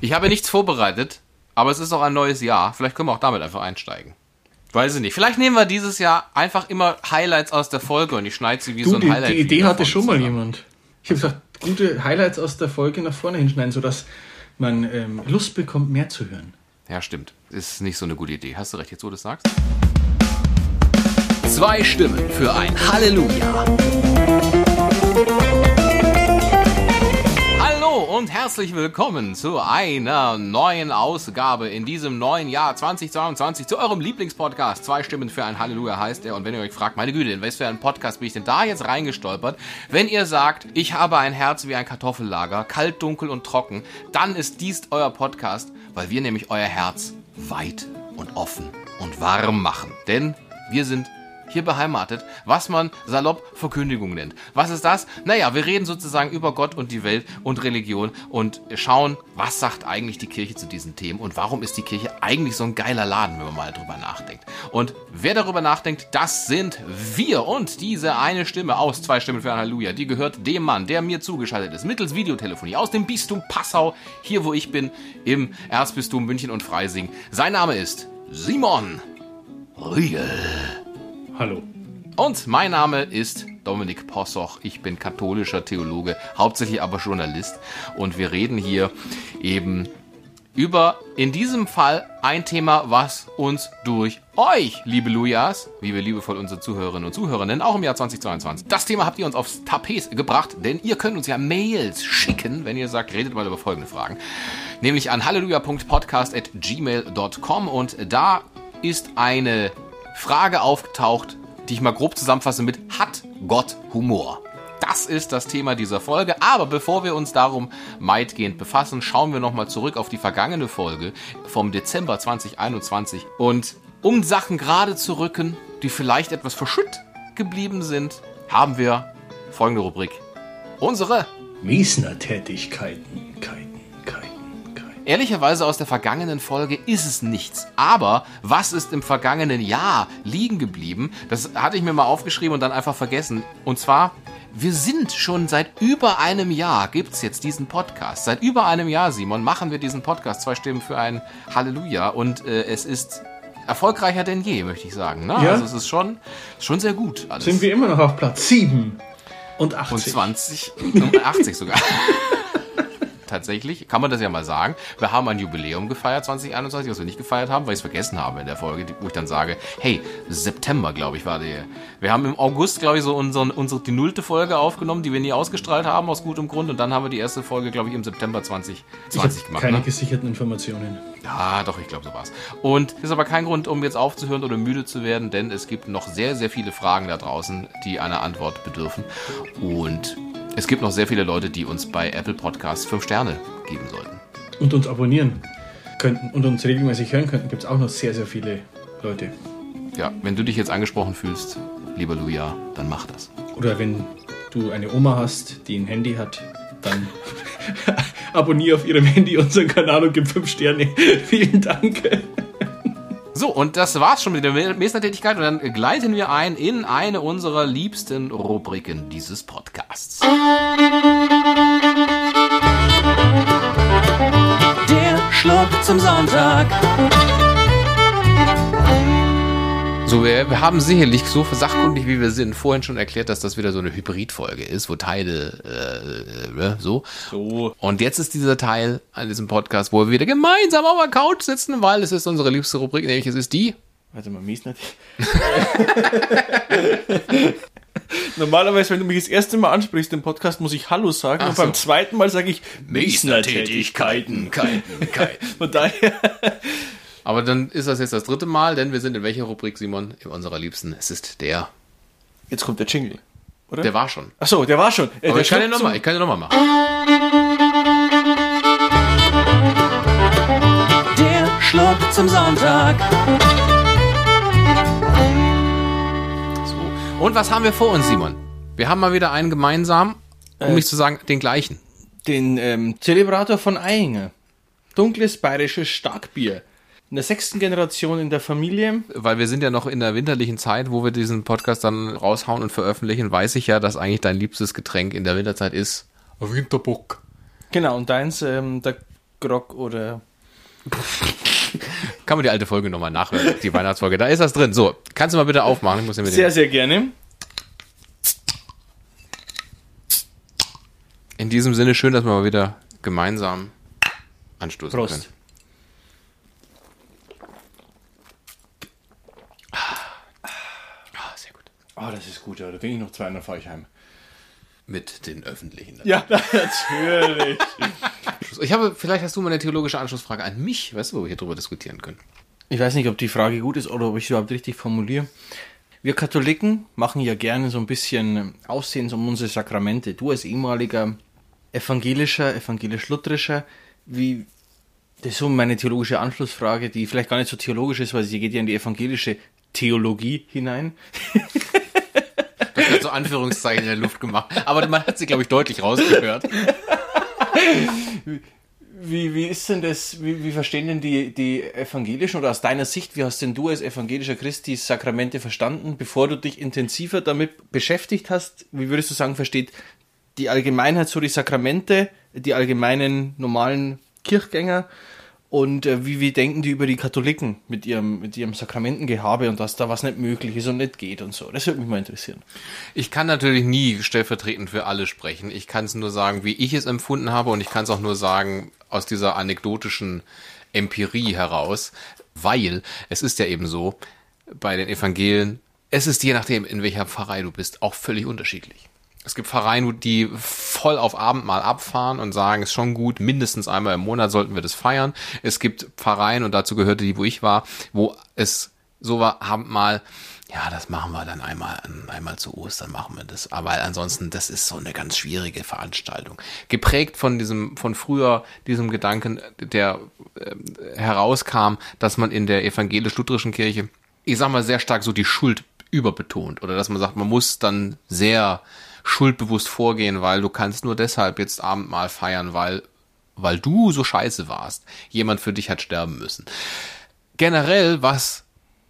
Ich habe nichts vorbereitet, aber es ist auch ein neues Jahr. Vielleicht können wir auch damit einfach einsteigen. Weiß ich nicht. Vielleicht nehmen wir dieses Jahr einfach immer Highlights aus der Folge und ich schneide sie wie Du, so ein die, Highlight. die Idee hatte schon mal jemand. Ich habe gesagt, gute Highlights aus der Folge nach vorne hinschneiden, sodass man ähm, Lust bekommt, mehr zu hören. Ja, stimmt. Ist nicht so eine gute Idee. Hast du recht, jetzt wo du das sagst? Zwei Stimmen für ein Halleluja. Und herzlich willkommen zu einer neuen Ausgabe in diesem neuen Jahr 2022 zu eurem Lieblingspodcast. Zwei Stimmen für ein Halleluja heißt er. Und wenn ihr euch fragt, meine Güte, in was für ein Podcast bin ich denn da jetzt reingestolpert? Wenn ihr sagt, ich habe ein Herz wie ein Kartoffellager, kalt, dunkel und trocken, dann ist dies euer Podcast, weil wir nämlich euer Herz weit und offen und warm machen. Denn wir sind hier beheimatet, was man salopp Verkündigung nennt. Was ist das? Naja, wir reden sozusagen über Gott und die Welt und Religion und schauen, was sagt eigentlich die Kirche zu diesen Themen und warum ist die Kirche eigentlich so ein geiler Laden, wenn man mal drüber nachdenkt. Und wer darüber nachdenkt, das sind wir und diese eine Stimme aus zwei Stimmen für Halleluja, die gehört dem Mann, der mir zugeschaltet ist, mittels Videotelefonie aus dem Bistum Passau, hier wo ich bin, im Erzbistum München und Freising. Sein Name ist Simon Riegel. Hallo. Und mein Name ist Dominik Possoch. Ich bin katholischer Theologe, hauptsächlich aber Journalist. Und wir reden hier eben über in diesem Fall ein Thema, was uns durch euch, liebe Lujas, wie wir liebevoll unsere Zuhörerinnen und Zuhörer nennen, auch im Jahr 2022. Das Thema habt ihr uns aufs Tapet gebracht, denn ihr könnt uns ja Mails schicken, wenn ihr sagt, redet mal über folgende Fragen. Nämlich an halleluja.podcast.gmail.com und da ist eine Frage aufgetaucht, die ich mal grob zusammenfasse mit Hat Gott Humor? Das ist das Thema dieser Folge. Aber bevor wir uns darum weitgehend befassen, schauen wir nochmal zurück auf die vergangene Folge vom Dezember 2021. Und um Sachen gerade zu rücken, die vielleicht etwas verschütt geblieben sind, haben wir folgende Rubrik. Unsere Miesner-Tätigkeiten. Keiten, Keiten, Keiten. Ehrlicherweise aus der vergangenen Folge ist es nichts. Aber was ist im vergangenen Jahr liegen geblieben? Das hatte ich mir mal aufgeschrieben und dann einfach vergessen. Und zwar, wir sind schon seit über einem Jahr, gibt's jetzt diesen Podcast. Seit über einem Jahr, Simon, machen wir diesen Podcast. Zwei Stimmen für ein Halleluja. Und äh, es ist erfolgreicher denn je, möchte ich sagen. Ne? Ja. Also es ist schon, schon sehr gut. Alles. Sind wir immer noch auf Platz 7 und 80. Und 20, um 80 sogar. Tatsächlich, kann man das ja mal sagen. Wir haben ein Jubiläum gefeiert 2021, was wir nicht gefeiert haben, weil ich es vergessen habe in der Folge, wo ich dann sage, hey, September, glaube ich, war der. Wir haben im August, glaube ich, so unseren, unsere, die nullte Folge aufgenommen, die wir nie ausgestrahlt haben, aus gutem Grund. Und dann haben wir die erste Folge, glaube ich, im September 2020 ich hab gemacht. keine Ne? gesicherten Informationen. Ja, doch, ich glaube, so war's. Und ist aber kein Grund, um jetzt aufzuhören oder müde zu werden, denn es gibt noch sehr, sehr viele Fragen da draußen, die einer Antwort bedürfen. Und es gibt noch sehr viele Leute, die uns bei Apple Podcasts fünf Sterne geben sollten. Und uns abonnieren könnten und uns regelmäßig hören könnten, gibt es auch noch sehr, sehr viele Leute. Ja, wenn du dich jetzt angesprochen fühlst, lieber Luja, dann mach das. Oder wenn du eine Oma hast, die ein Handy hat, dann abonniere auf ihrem Handy unseren Kanal und gib fünf Sterne. Vielen Dank. So, und das war's schon mit der Meistertätigkeit und dann gleiten wir ein in eine unserer liebsten Rubriken dieses Podcasts. Der Schluck zum Sonntag. So, wir, haben sicherlich so sachkundig wie wir sind vorhin schon erklärt, dass das wieder so eine Hybridfolge ist, wo Teile äh, äh, so. So. Und jetzt ist dieser Teil an diesem Podcast, wo wir wieder gemeinsam auf der Couch sitzen, weil es ist unsere liebste Rubrik, nämlich es ist die. Warte mal, mies nicht. Normalerweise, wenn du mich das erste Mal ansprichst im Podcast, muss ich Hallo sagen. Ach und beim so. zweiten Mal sage ich Keiten, Keiten. Von daher. Aber dann ist das jetzt das dritte Mal, denn wir sind in welcher Rubrik, Simon? In unserer liebsten. Es ist der. Jetzt kommt der Jingle. Oder? Der war schon. Achso, der war schon. Äh, Aber der ich kann nochmal, zum- ich kann den nochmal machen. Der Schluck zum Sonntag. So. Und was haben wir vor uns, Simon? Wir haben mal wieder einen gemeinsam, um Äh. nicht zu sagen, den gleichen. Den ähm, Zelebrator von Eyinger. Dunkles bayerisches Starkbier. In der sechsten Generation in der Familie. Weil wir sind ja noch in der winterlichen Zeit, wo wir diesen Podcast dann raushauen und veröffentlichen, weiß ich ja, dass eigentlich dein liebstes Getränk in der Winterzeit ist Winterbock. Genau, und deins, ähm, da Grog oder. Kann man die alte Folge nochmal nachhören, die Weihnachtsfolge. Da ist das drin. So, kannst du mal bitte aufmachen? Ich muss ja mit Sehr, dem, sehr gerne. in diesem Sinne schön, dass wir mal wieder gemeinsam anstoßen Prost. können. Ah, das ist gut, ja. Da trinke ich noch zwei und dann fahre ich heim. Mit den öffentlichen. Ja, natürlich. Ich habe, vielleicht hast du mal eine theologische Anschlussfrage an mich, weißt du, wo wir hier drüber diskutieren können. Ich weiß nicht, ob die Frage gut ist oder ob ich sie überhaupt richtig formuliere. Wir Katholiken machen ja gerne so ein bisschen Aussehens um unsere Sakramente. Du als ehemaliger evangelischer, evangelisch-lutherischer, wie, das ist so meine theologische Anschlussfrage, die vielleicht gar nicht so theologisch ist, weil sie geht ja in die evangelische Theologie hinein. Hat so Anführungszeichen in der Luft gemacht. Aber man hat sie, glaube ich, deutlich rausgehört. Wie, wie ist denn das, wie, wie verstehen denn die, die Evangelischen oder aus deiner Sicht, wie hast denn du als evangelischer Christ die Sakramente verstanden, bevor du dich intensiver damit beschäftigt hast? Wie würdest du sagen, versteht die Allgemeinheit so die Sakramente, die allgemeinen normalen Kirchgänger? Und äh, wie, wie denken die über die Katholiken mit ihrem, mit ihrem Sakramentengehabe und dass da was nicht möglich ist und nicht geht und so? Das würde mich mal interessieren. Ich kann natürlich nie stellvertretend für alle sprechen. Ich kann es nur sagen, wie ich es empfunden habe und ich kann es auch nur sagen aus dieser anekdotischen Empirie heraus, weil es ist ja eben so, bei den Evangelien, es ist je nachdem, in welcher Pfarrei du bist, auch völlig unterschiedlich. Es gibt Pfarreien, die voll auf Abendmahl abfahren und sagen, ist schon gut, mindestens einmal im Monat sollten wir das feiern. Es gibt Pfarreien, und dazu gehörte die, wo ich war, wo es so war, Abendmahl, ja, das machen wir dann einmal, einmal zu Ostern machen wir das. Aber ansonsten, das ist so eine ganz schwierige Veranstaltung. Geprägt von diesem, von früher, diesem Gedanken, der äh, herauskam, dass man in der evangelisch-lutherischen Kirche, ich sag mal, sehr stark so die Schuld überbetont. Oder dass man sagt, man muss dann sehr schuldbewusst vorgehen, weil du kannst nur deshalb jetzt Abendmahl feiern, weil, weil du so scheiße warst. Jemand für dich hat sterben müssen. Generell, was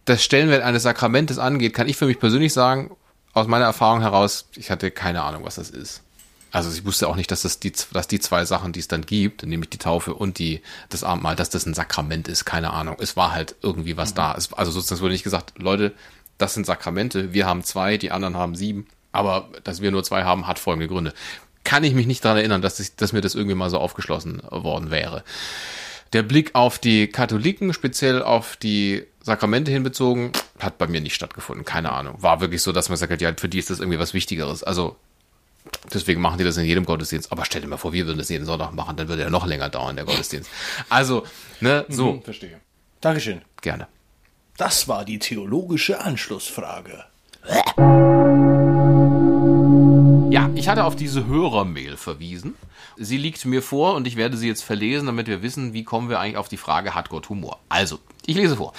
das Stellenwert eines Sakramentes angeht, kann ich für mich persönlich sagen, aus meiner Erfahrung heraus, ich hatte keine Ahnung, was das ist. Also ich wusste auch nicht, dass das die, dass die zwei Sachen, die es dann gibt, nämlich die Taufe und die, das Abendmahl, dass das ein Sakrament ist, keine Ahnung. Es war halt irgendwie was da. Es, also sozusagen wurde nicht gesagt, Leute, das sind Sakramente, wir haben zwei, die anderen haben sieben. Aber dass wir nur zwei haben, hat folgende Gründe. Kann ich mich nicht daran erinnern, dass, ich, dass mir das irgendwie mal so aufgeschlossen worden wäre. Der Blick auf die Katholiken, speziell auf die Sakramente hinbezogen, hat bei mir nicht stattgefunden. Keine Ahnung. War wirklich so, dass man sagt, ja, für die ist das irgendwie was Wichtigeres. Also deswegen machen die das in jedem Gottesdienst. Aber stell dir mal vor, wir würden das jeden Sonntag machen, dann würde er noch länger dauern, der Gottesdienst. Also, ne, so, Mhm, verstehe. Dankeschön. gerne. Das war die theologische Anschlussfrage. Ja, ich hatte auf diese Hörermail verwiesen. Sie liegt mir vor und ich werde sie jetzt verlesen, damit wir wissen, wie kommen wir eigentlich auf die Frage, hat Gott Humor? Also, ich lese vor.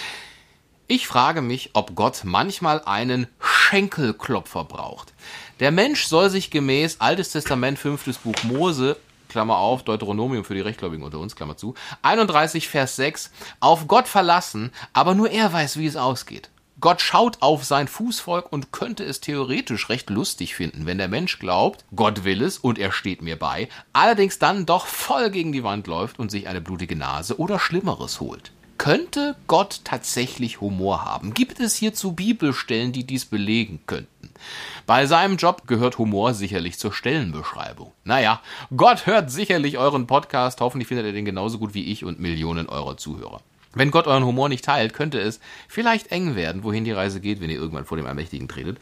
Ich frage mich, ob Gott manchmal einen Schenkelklopfer braucht. Der Mensch soll sich gemäß Altes Testament, fünftes Buch Mose, Klammer auf, Deuteronomium für die Rechtgläubigen unter uns, Klammer zu, 31 Vers 6, auf Gott verlassen, aber nur er weiß, wie es ausgeht. Gott schaut auf sein Fußvolk und könnte es theoretisch recht lustig finden, wenn der Mensch glaubt, Gott will es und er steht mir bei, allerdings dann doch voll gegen die Wand läuft und sich eine blutige Nase oder Schlimmeres holt. Könnte Gott tatsächlich Humor haben? Gibt es hierzu Bibelstellen, die dies belegen könnten? Bei seinem Job gehört Humor sicherlich zur Stellenbeschreibung. Naja, Gott hört sicherlich euren Podcast, hoffentlich findet er den genauso gut wie ich und Millionen eurer Zuhörer. Wenn Gott euren Humor nicht teilt, könnte es vielleicht eng werden, wohin die Reise geht, wenn ihr irgendwann vor dem Allmächtigen tretet.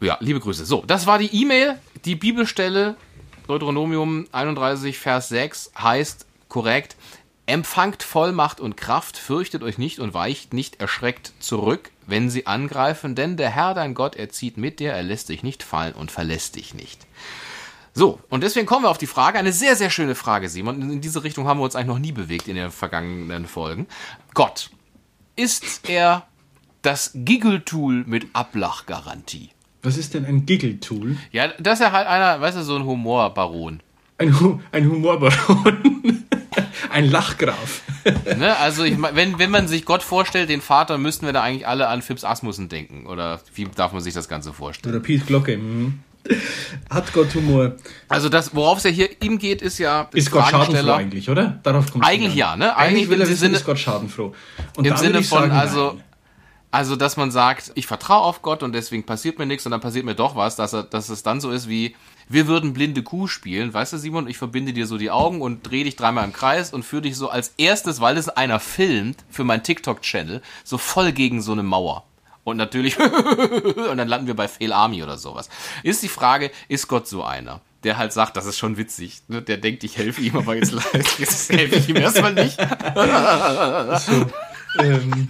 Ja, liebe Grüße. So, das war die E-Mail. Die Bibelstelle, Deuteronomium 31, Vers 6, heißt korrekt, empfangt Vollmacht und Kraft, fürchtet euch nicht und weicht nicht erschreckt zurück, wenn sie angreifen, denn der Herr dein Gott, er zieht mit dir, er lässt dich nicht fallen und verlässt dich nicht. So, und deswegen kommen wir auf die Frage, eine sehr, sehr schöne Frage, Simon. In diese Richtung haben wir uns eigentlich noch nie bewegt in den vergangenen Folgen. Gott, ist er das Giggle-Tool mit Ablachgarantie? Was ist denn ein Giggle-Tool? Ja, das ist ja halt einer, weißt du, so ein Humorbaron. Ein, Hu ein Humorbaron. ein Lachgraf. Ne? Also, ich mein, wenn, wenn man sich Gott vorstellt, den Vater, müssten wir da eigentlich alle an Fips Asmussen denken. Oder wie darf man sich das Ganze vorstellen? Oder Piet Glocke. mhm. Hat Gott Humor? Also das, worauf es ja hier ihm geht, ist ja Ist Gott schadenfroh eigentlich, oder? Darauf kommt Eigentlich ja, ne? Eigentlich Eigentlich will er wissen, Sinne- ist Gott schadenfroh. Und Im Sinne von, sagen, also, nein. also, dass man sagt, ich vertraue auf Gott und deswegen passiert mir nichts und dann passiert mir doch was, dass, er, dass es dann so ist wie, wir würden blinde Kuh spielen, weißt du, Simon? Ich verbinde dir so die Augen und drehe dich dreimal im Kreis und führe dich so als erstes, weil es einer filmt, für meinen TikTok-Channel, so voll gegen so eine Mauer. Und natürlich, und dann landen wir bei Fail Army oder sowas. Ist die Frage, ist Gott so einer? Der halt sagt, das ist schon witzig. ne? Der denkt, ich helfe ihm, aber jetzt, jetzt helfe ich ihm erstmal nicht. ähm,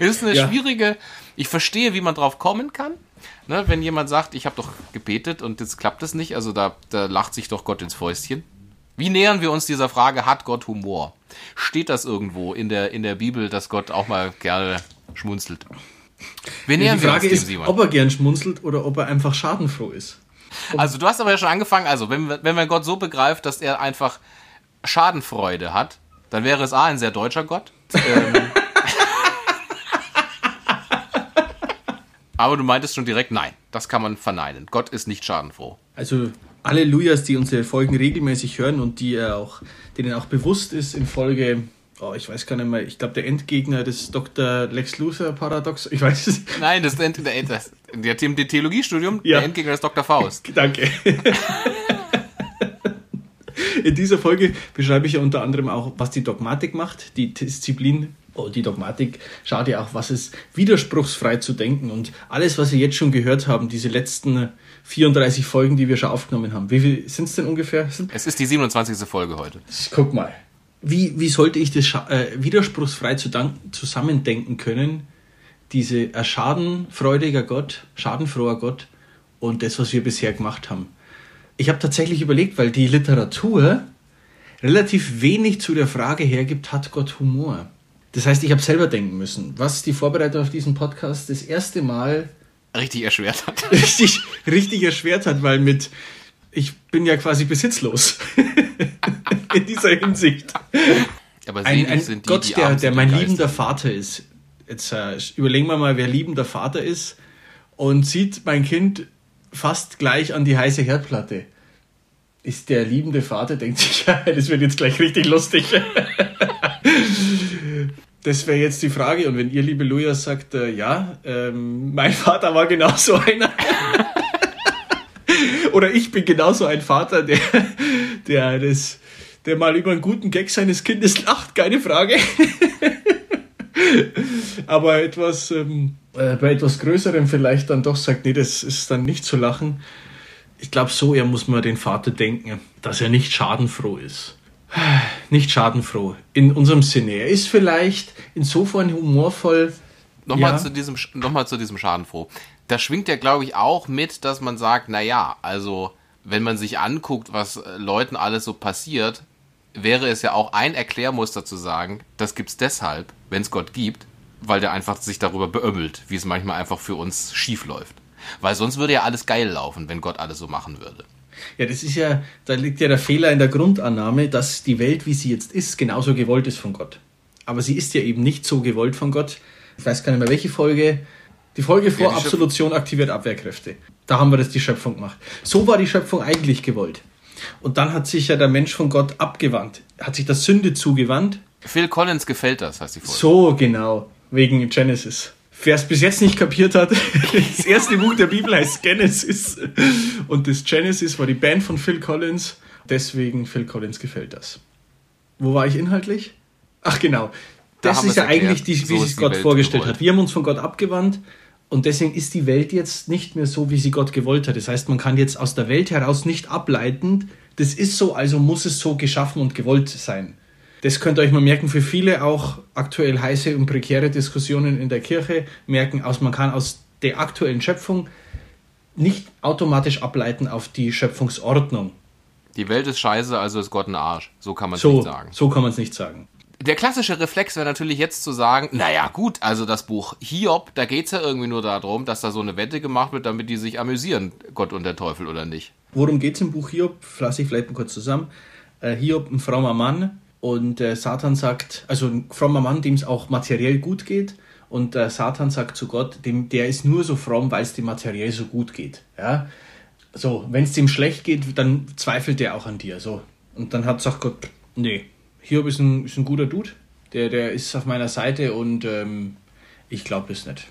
Ist eine Ja. schwierige. Ich verstehe, wie man drauf kommen kann. Ne, wenn jemand sagt, ich habe doch gebetet und jetzt klappt es nicht, also da, da lacht sich doch Gott ins Fäustchen. Wie nähern wir uns dieser Frage, hat Gott Humor? Steht das irgendwo in der, in der Bibel, dass Gott auch mal gerne schmunzelt? Die nähern wir uns Frage ist, Simon? ob er gern schmunzelt oder ob er einfach schadenfroh ist. Also du hast aber ja schon angefangen, also wenn, wir- wenn man Gott so begreift, dass er einfach Schadenfreude hat, dann wäre es A, ein sehr deutscher Gott. Ähm, aber du meintest schon direkt, nein, das kann man verneinen. Gott ist nicht schadenfroh. Also alle Lujas, die unsere Folgen regelmäßig hören und die er auch, denen auch bewusst ist in Folge, oh, ich weiß gar nicht mehr, ich glaube der Endgegner des Dr. Lex Luthor Paradox, ich weiß es. Nein, das ist der, der, das, der, der Theologiestudium, Ja. der Endgegner ist Dr. Faust. Danke. In dieser Folge beschreibe ich ja unter anderem auch, was die Dogmatik macht. Die Disziplin, oh, die Dogmatik schaut ja auch, was es widerspruchsfrei zu denken. Und alles, was wir jetzt schon gehört haben, diese letzten 34 Folgen, die wir schon aufgenommen haben. Wie viel sind es denn ungefähr? Es ist die 27. Folge heute. Guck mal. Wie, wie sollte ich das äh, widerspruchsfrei zu zusammendenken können? Diese äh, schadenfreudiger Gott, schadenfroher Gott und das, was wir bisher gemacht haben. Ich habe tatsächlich überlegt, weil die Literatur relativ wenig zu der Frage hergibt, hat Gott Humor? Das heißt, ich habe selber denken müssen, was die Vorbereitung auf diesen Podcast das erste Mal Richtig erschwert hat. richtig, richtig erschwert hat, weil mit, ich bin ja quasi besitzlos in dieser Hinsicht. Aber Ein, ein sind die, Gott, die der, der mein liebender. Vater ist. Jetzt äh, überlegen wir mal, wer liebender Vater ist und sieht mein Kind fast gleich an die heiße Herdplatte. Ist der liebende Vater, denkt sich, das wird jetzt gleich richtig lustig. Das wäre jetzt die Frage. Und wenn ihr, liebe Luja, sagt, äh, ja, ähm, mein Vater war genauso einer. Oder ich bin genauso ein Vater, der, der, das, der mal über einen guten Gag seines Kindes lacht, keine Frage. Aber etwas, ähm, äh, bei etwas Größerem vielleicht dann doch sagt, nee, das ist dann nicht zu lachen. Ich glaube, so eher muss man den Vater denken, dass er nicht schadenfroh ist. Nicht schadenfroh. In unserem Sinne. Er ist vielleicht insofern humorvoll. Nochmal Ja. zu diesem, nochmal zu diesem Schadenfroh. Da schwingt ja, glaube ich, auch mit, dass man sagt, na ja, also, wenn man sich anguckt, was äh, Leuten alles so passiert, wäre es ja auch ein Erklärmuster zu sagen, das gibt's deshalb, wenn es Gott gibt, weil der einfach sich darüber beömmelt, wie es manchmal einfach für uns schief läuft. Weil sonst würde ja alles geil laufen, wenn Gott alles so machen würde. Ja, das ist ja, da liegt ja der Fehler in der Grundannahme, dass die Welt, wie sie jetzt ist, genauso gewollt ist von Gott. Aber sie ist ja eben nicht so gewollt von Gott. Ich weiß gar nicht mehr, welche Folge. Die Folge vor die Schöpfung. Absolution aktiviert Abwehrkräfte. Da haben wir das die Schöpfung gemacht. So war die Schöpfung eigentlich gewollt. Und dann hat sich ja der Mensch von Gott abgewandt. Hat sich der Sünde zugewandt. Phil Collins gefällt das, heißt die Folge. So genau, wegen Genesis. Wer es bis jetzt nicht kapiert hat, das erste Buch der Bibel heißt Genesis. Und das Genesis war die Band von Phil Collins. Deswegen Phil Collins gefällt das. Wo war ich inhaltlich? Ach genau. Da Das ist ja erklärt. eigentlich, die, wie So sich Gott Welt vorgestellt gewollt. hat. Wir haben uns von Gott abgewandt und deswegen ist die Welt jetzt nicht mehr so, wie sie Gott gewollt hat. Das heißt, man kann jetzt aus der Welt heraus nicht ableiten, das ist so, also muss es so geschaffen und gewollt sein. Das könnt ihr euch mal merken, für viele auch aktuell heiße und prekäre Diskussionen in der Kirche merken, aus, man kann aus der aktuellen Schöpfung nicht automatisch ableiten auf die Schöpfungsordnung. Die Welt ist scheiße, also ist Gott ein Arsch. So kann man es So, nicht sagen. so kann man es nicht sagen. Der klassische Reflex wäre natürlich jetzt zu sagen, naja gut, also das Buch Hiob, da geht's ja irgendwie nur darum, dass da so eine Wette gemacht wird, damit die sich amüsieren, Gott und der Teufel oder nicht. Worum geht es im Buch Hiob? Fasse ich vielleicht mal kurz zusammen. Äh, Hiob, ein frommer Mann, und äh, Satan sagt, also ein frommer Mann, dem es auch materiell gut geht, und äh, Satan sagt zu Gott, dem, der ist nur so fromm, weil es dem materiell so gut geht. Ja? So, wenn es ihm schlecht geht, dann zweifelt er auch an dir. So. Und dann hat sagt Gott, nee, Hiob ist ein, ist ein guter Dude, der, der ist auf meiner Seite und ähm, ich glaube es nicht.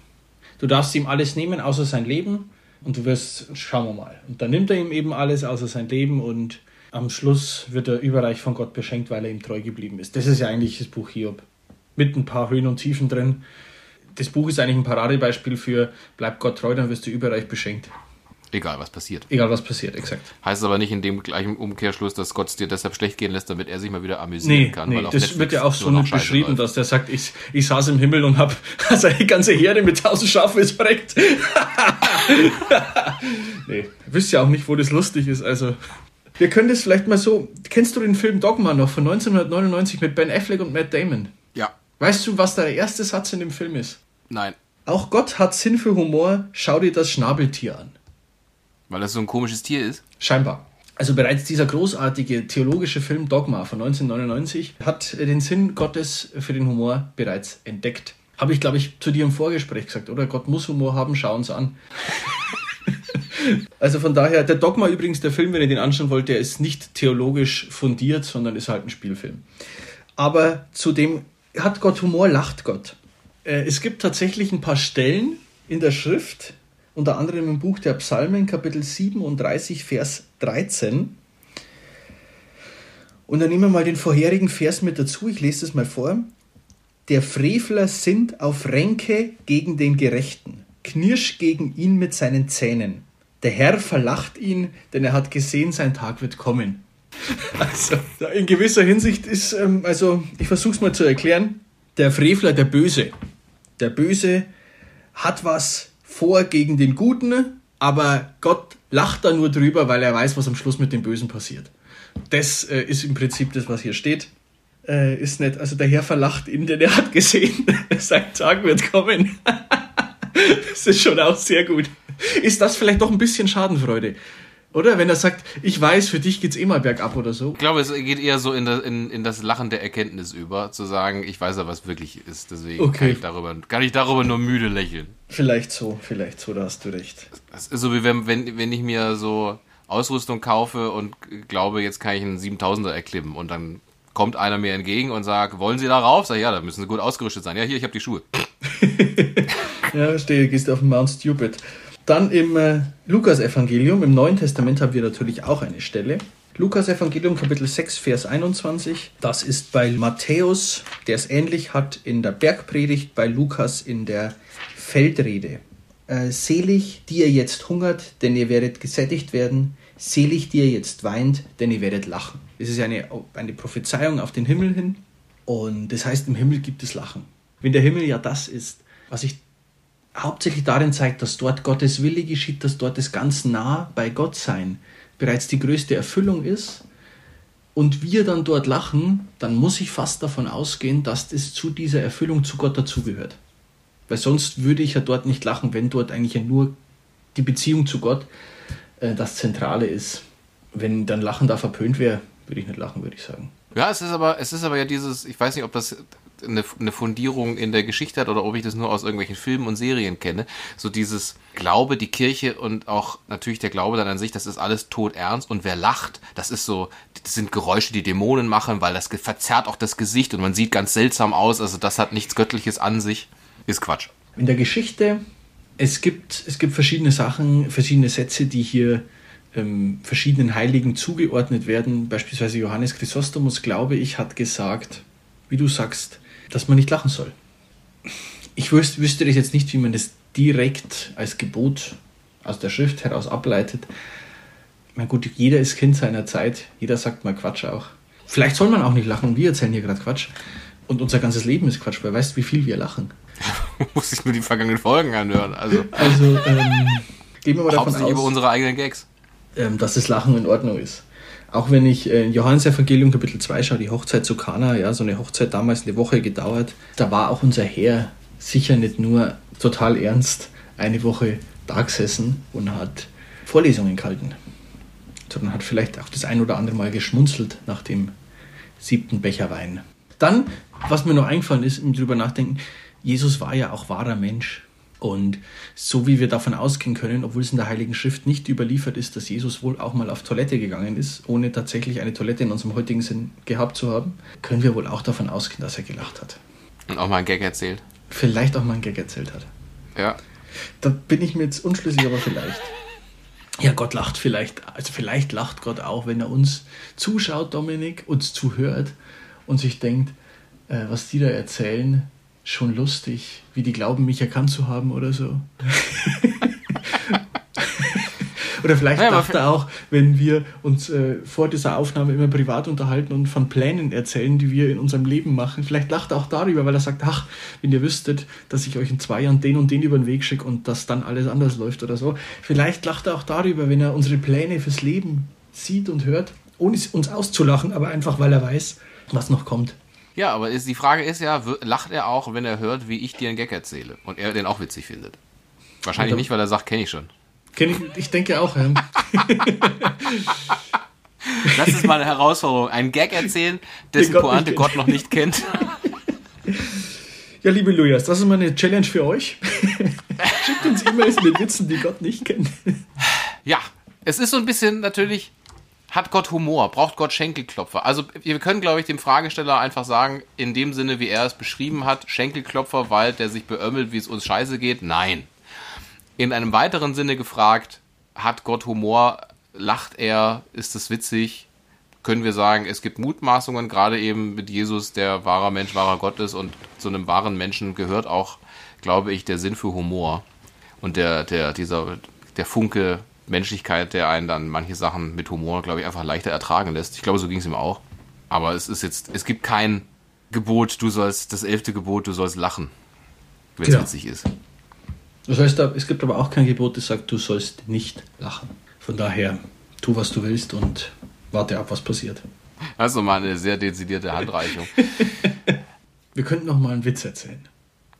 Du darfst ihm alles nehmen, außer sein Leben und du wirst, schauen wir mal. Und dann nimmt er ihm eben alles, außer sein Leben und am Schluss wird er überreich von Gott beschenkt, weil er ihm treu geblieben ist. Das ist ja eigentlich das Buch Hiob. Mit ein paar Höhen und Tiefen drin. Das Buch ist eigentlich ein Paradebeispiel für bleib Gott treu, dann wirst du überreich beschenkt. Egal, was passiert. Egal was passiert, exakt. Heißt aber nicht in dem gleichen Umkehrschluss, dass Gott es dir deshalb schlecht gehen lässt, damit er sich mal wieder amüsieren Nee, kann. nee weil das Netflix wird ja auch so nicht beschrieben, läuft. dass der sagt, ich, ich saß im Himmel und habe seine ganze Herde mit tausend Schafen verreckt. nee, wisst ja auch nicht, wo das lustig ist. Also, wir können das vielleicht mal so. Kennst du den Film Dogma noch von 1999 mit Ben Affleck und Matt Damon? Ja, Weißt du, was der erste Satz in dem Film ist? nein. Auch Gott hat Sinn für Humor, schau dir das Schnabeltier an. Weil das so ein komisches Tier ist. Scheinbar. Also bereits dieser großartige theologische Film Dogma von 1999 hat den Sinn Gottes für den Humor bereits entdeckt. Habe ich, glaube ich, zu dir im Vorgespräch gesagt, oder? Gott muss Humor haben, schau uns an. also von daher, der Dogma übrigens, der Film, wenn ihr den anschauen wollt, der ist nicht theologisch fundiert, sondern ist halt ein Spielfilm. Aber zudem hat Gott Humor, lacht Gott. Äh, Es gibt tatsächlich ein paar Stellen in der Schrift, unter anderem im Buch der Psalmen, Kapitel 37, Vers 13. Und dann nehmen wir mal den vorherigen Vers mit dazu. Ich lese das mal vor. Der Frevler sinnt auf Ränke gegen den Gerechten, knirscht gegen ihn mit seinen Zähnen. Der Herr verlacht ihn, denn er hat gesehen, sein Tag wird kommen. Also, in gewisser Hinsicht ist, ähm, also, ich versuche es mal zu erklären. Der Frevler, der Böse. Der Böse hat was vor gegen den Guten, aber Gott lacht da nur drüber, weil er weiß, was am Schluss mit dem Bösen passiert. Das äh, ist im Prinzip das, was hier steht. Äh, ist nicht, also der Herr verlacht ihn, denn er hat gesehen, sein Tag wird kommen. das ist schon auch sehr gut. Ist das vielleicht doch ein bisschen Schadenfreude? Oder wenn er sagt, ich weiß, für dich geht's eh mal bergab oder so. Ich glaube, es geht eher so in das, in, in das Lachen der Erkenntnis über, zu sagen, ich weiß ja, was wirklich ist. Deswegen Okay. kann, ich darüber, kann ich darüber nur müde lächeln. Vielleicht so, vielleicht so, da hast du recht. Das ist so wie wenn, wenn, wenn ich mir so Ausrüstung kaufe und glaube, jetzt kann ich einen 7000er erklimmen und dann kommt einer mir entgegen und sagt, wollen Sie darauf? Sag ich, ja, da müssen Sie gut ausgerüstet sein. Ja, hier, ich habe die Schuhe. Ja, verstehe, gehst auf den Mount Stupid. Dann im äh, Lukas-Evangelium, im Neuen Testament haben wir natürlich auch eine Stelle. Lukas-Evangelium, Kapitel 6, Vers 21. Das ist bei Matthäus, der es ähnlich hat in der Bergpredigt, bei Lukas in der Feldrede. Äh, selig, die ihr jetzt hungert, denn ihr werdet gesättigt werden. Selig, die ihr jetzt weint, denn ihr werdet lachen. Es ist eine, eine Prophezeiung auf den Himmel hin. Und das heißt, im Himmel gibt es Lachen. Wenn der Himmel ja das ist, was sich hauptsächlich darin zeigt, dass dort Gottes Wille geschieht, dass dort das ganz nah bei Gott sein bereits die größte Erfüllung ist und wir dann dort lachen, dann muss ich fast davon ausgehen, dass das zu dieser Erfüllung zu Gott dazugehört. Weil sonst würde ich ja dort nicht lachen, wenn dort eigentlich ja nur die Beziehung zu Gott äh, das Zentrale ist. Wenn dann Lachen da verpönt wäre, würde ich nicht lachen, würde ich sagen. Ja, es ist aber, es ist aber ja dieses, ich weiß nicht, ob das eine, eine Fundierung in der Geschichte hat oder ob ich das nur aus irgendwelchen Filmen und Serien kenne. So dieses Glaube, die Kirche und auch natürlich der Glaube dann an sich, das ist alles todernst und wer lacht, das ist so, das sind Geräusche, die Dämonen machen, weil das verzerrt auch das Gesicht und man sieht ganz seltsam aus, also das hat nichts Göttliches an sich. Ist Quatsch. In der Geschichte, es gibt, es gibt verschiedene Sachen, verschiedene Sätze, die hier ähm, verschiedenen Heiligen zugeordnet werden. Beispielsweise Johannes Chrysostomus, glaube ich, hat gesagt, wie du sagst, dass man nicht lachen soll. Ich wüs wüsste das jetzt nicht, wie man das direkt als Gebot aus der Schrift heraus ableitet. Na gut, jeder ist Kind seiner Zeit, jeder sagt mal Quatsch auch. Vielleicht soll man auch nicht lachen, wir erzählen hier gerade Quatsch. Und unser ganzes Leben ist Quatsch, weil weißt du, wie viel wir lachen. Muss ich nur die vergangenen Folgen anhören. Also Also, ähm, gehen wir mal davon hauptsächlich über aus, unsere eigenen Gags. ähm, dass das Lachen in Ordnung ist. Auch wenn ich äh, in Johannes Evangelium Kapitel 2 schaue, die Hochzeit zu Kana, ja, so eine Hochzeit damals eine Woche gedauert, da war auch unser Herr sicher nicht nur total ernst eine Woche da gesessen und hat Vorlesungen gehalten, sondern hat vielleicht auch das ein oder andere Mal geschmunzelt nach dem siebten Becher Wein. Dann, was mir noch eingefallen ist, im drüber nachdenken, Jesus war ja auch wahrer Mensch. Und so wie wir davon ausgehen können, obwohl es in der Heiligen Schrift nicht überliefert ist, dass Jesus wohl auch mal auf Toilette gegangen ist, ohne tatsächlich eine Toilette in unserem heutigen Sinn gehabt zu haben, können wir wohl auch davon ausgehen, dass er gelacht hat. Und auch mal einen Gag erzählt. Vielleicht auch mal einen Gag erzählt hat. Ja. Da bin ich mir jetzt unschlüssig, aber vielleicht. Ja, Gott lacht vielleicht, also vielleicht lacht Gott auch, wenn er uns zuschaut, Dominik, uns zuhört und sich denkt, äh, was die da erzählen, schon lustig, wie die glauben, mich erkannt zu haben oder so. oder vielleicht Ja, dachte er auch, wenn wir uns äh, vor dieser Aufnahme immer privat unterhalten und von Plänen erzählen, die wir in unserem Leben machen, vielleicht lacht er auch darüber, weil er sagt, ach, wenn ihr wüsstet, dass ich euch in zwei Jahren den und den über den Weg schicke und dass dann alles anders läuft oder so. Vielleicht lacht er auch darüber, wenn er unsere Pläne fürs Leben sieht und hört, ohne uns auszulachen, aber einfach, weil er weiß, was noch kommt. Ja, aber ist, die Frage ist ja, lacht er auch, wenn er hört, wie ich dir einen Gag erzähle und er den auch witzig findet? Wahrscheinlich Ja, nicht, weil er sagt, kenne ich schon. Kenn ich, ich denke auch, ja. Das ist mal eine Herausforderung. Einen Gag erzählen, dessen Gott Pointe Gott noch nicht kennt. Ja, liebe Lujas, das ist mal eine Challenge für euch. Schickt uns E-Mails mit Witzen, die Gott nicht kennt. Ja, es ist so ein bisschen natürlich, hat Gott Humor? Braucht Gott Schenkelklopfer? Also wir können, glaube ich, dem Fragesteller einfach sagen, in dem Sinne, wie er es beschrieben hat, Schenkelklopfer, weil der sich beömmelt, wie es uns scheiße geht? Nein. In einem weiteren Sinne gefragt, hat Gott Humor? Lacht er? Ist es witzig? Können wir sagen, es gibt Mutmaßungen, gerade eben mit Jesus, der wahrer Mensch, wahrer Gott ist und zu einem wahren Menschen gehört auch, glaube ich, der Sinn für Humor und der, der, dieser, der Funke Menschlichkeit, der einen dann manche Sachen mit Humor, glaube ich, einfach leichter ertragen lässt. Ich glaube, so ging es ihm auch. Aber es ist jetzt, es gibt kein Gebot, du sollst, das elfte Gebot, du sollst lachen, wenn es Genau. witzig ist. Das heißt, es gibt aber auch kein Gebot, das sagt, du sollst nicht lachen. Von daher, tu, was du willst und warte ab, was passiert. Doch mal eine sehr dezidierte Handreichung. Wir könnten noch mal einen Witz erzählen.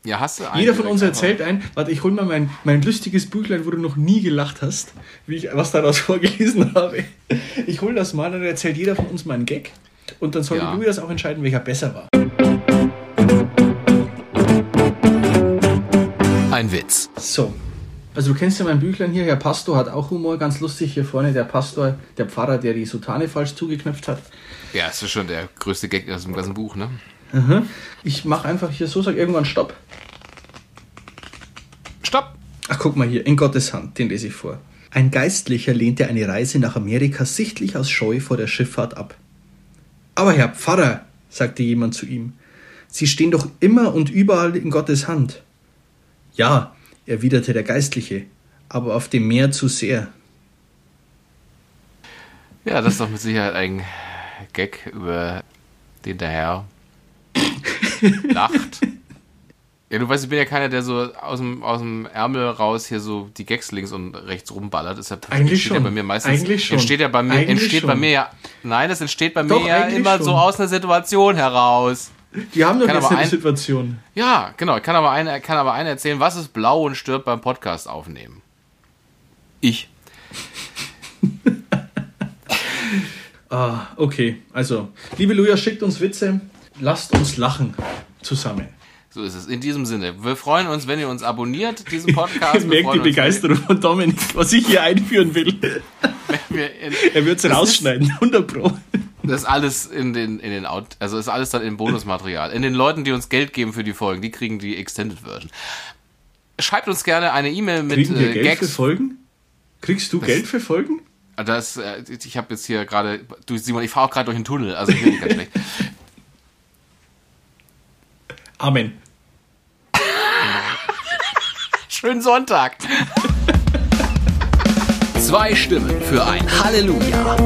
Ja, hast du einen Jeder von uns einfach? erzählt einen. Warte, ich hol mal mein, mein lustiges Büchlein, wo du noch nie gelacht hast, wie ich was daraus vorgelesen habe. Ich hol das mal und dann erzählt jeder von uns mal einen Gag. Und dann soll Ja. Lujas auch entscheiden, welcher besser war. Ein Witz. So. Also du kennst ja mein Büchlein hier, Herr Pastor hat auch Humor, ganz lustig hier vorne, der Pastor, der Pfarrer, der die Sutane falsch zugeknöpft hat. Ja, das ist schon der größte Gag aus dem ganzen Buch, ne? Mhm. Ich mache einfach hier so, sag irgendwann Stopp. Stopp! Ach, guck mal hier, in Gottes Hand, den lese ich vor. Ein Geistlicher lehnte eine Reise nach Amerika sichtlich aus Scheu vor der Schifffahrt ab. Aber Herr Pfarrer, sagte jemand zu ihm, Sie stehen doch immer und überall in Gottes Hand. Ja, erwiderte der Geistliche, aber auf dem Meer zu sehr. Ja, das ist doch mit Sicherheit ein Gag, über den der Herr lacht. Ja, du weißt, ich bin ja keiner, der so aus dem, aus dem Ärmel raus hier so die Gags links und rechts rumballert. Deshalb Eigentlich entsteht schon. ja bei mir meistens. Eigentlich schon. Entsteht ja bei mir, Eigentlich entsteht schon. bei mir ja. Nein, das entsteht bei Doch, mir ja immer schon. so aus einer Situation heraus. Die haben doch jetzt eine ein- Situation. Ja, genau. Ich kann aber eine, kann aber eine erzählen, was ist blau und stirbt beim Podcast aufnehmen. Ich. Ah, okay. Also, liebe Luja, schickt uns Witze. Lasst uns lachen zusammen. So ist es. In diesem Sinne. Wir freuen uns, wenn ihr uns abonniert, diesen Podcast. Wir Merkt die Begeisterung von Dominik, was ich hier einführen will. Er wird es Das rausschneiden, 100 Pro. Das ist alles in den, in den Out, also ist alles dann im Bonusmaterial. In den Leuten, die uns Geld geben für die Folgen, die kriegen die Extended Version. Schreibt uns gerne eine E-Mail mit Kriegen wir äh, Geld für Gags. Folgen? Kriegst du Geld für Folgen? Das, äh, ich habe jetzt hier gerade, du Simon, ich fahre auch gerade durch einen Tunnel, also ich höre dich ganz schlecht. Amen. Schönen Sonntag. Zwei Stimmen für ein Halleluja.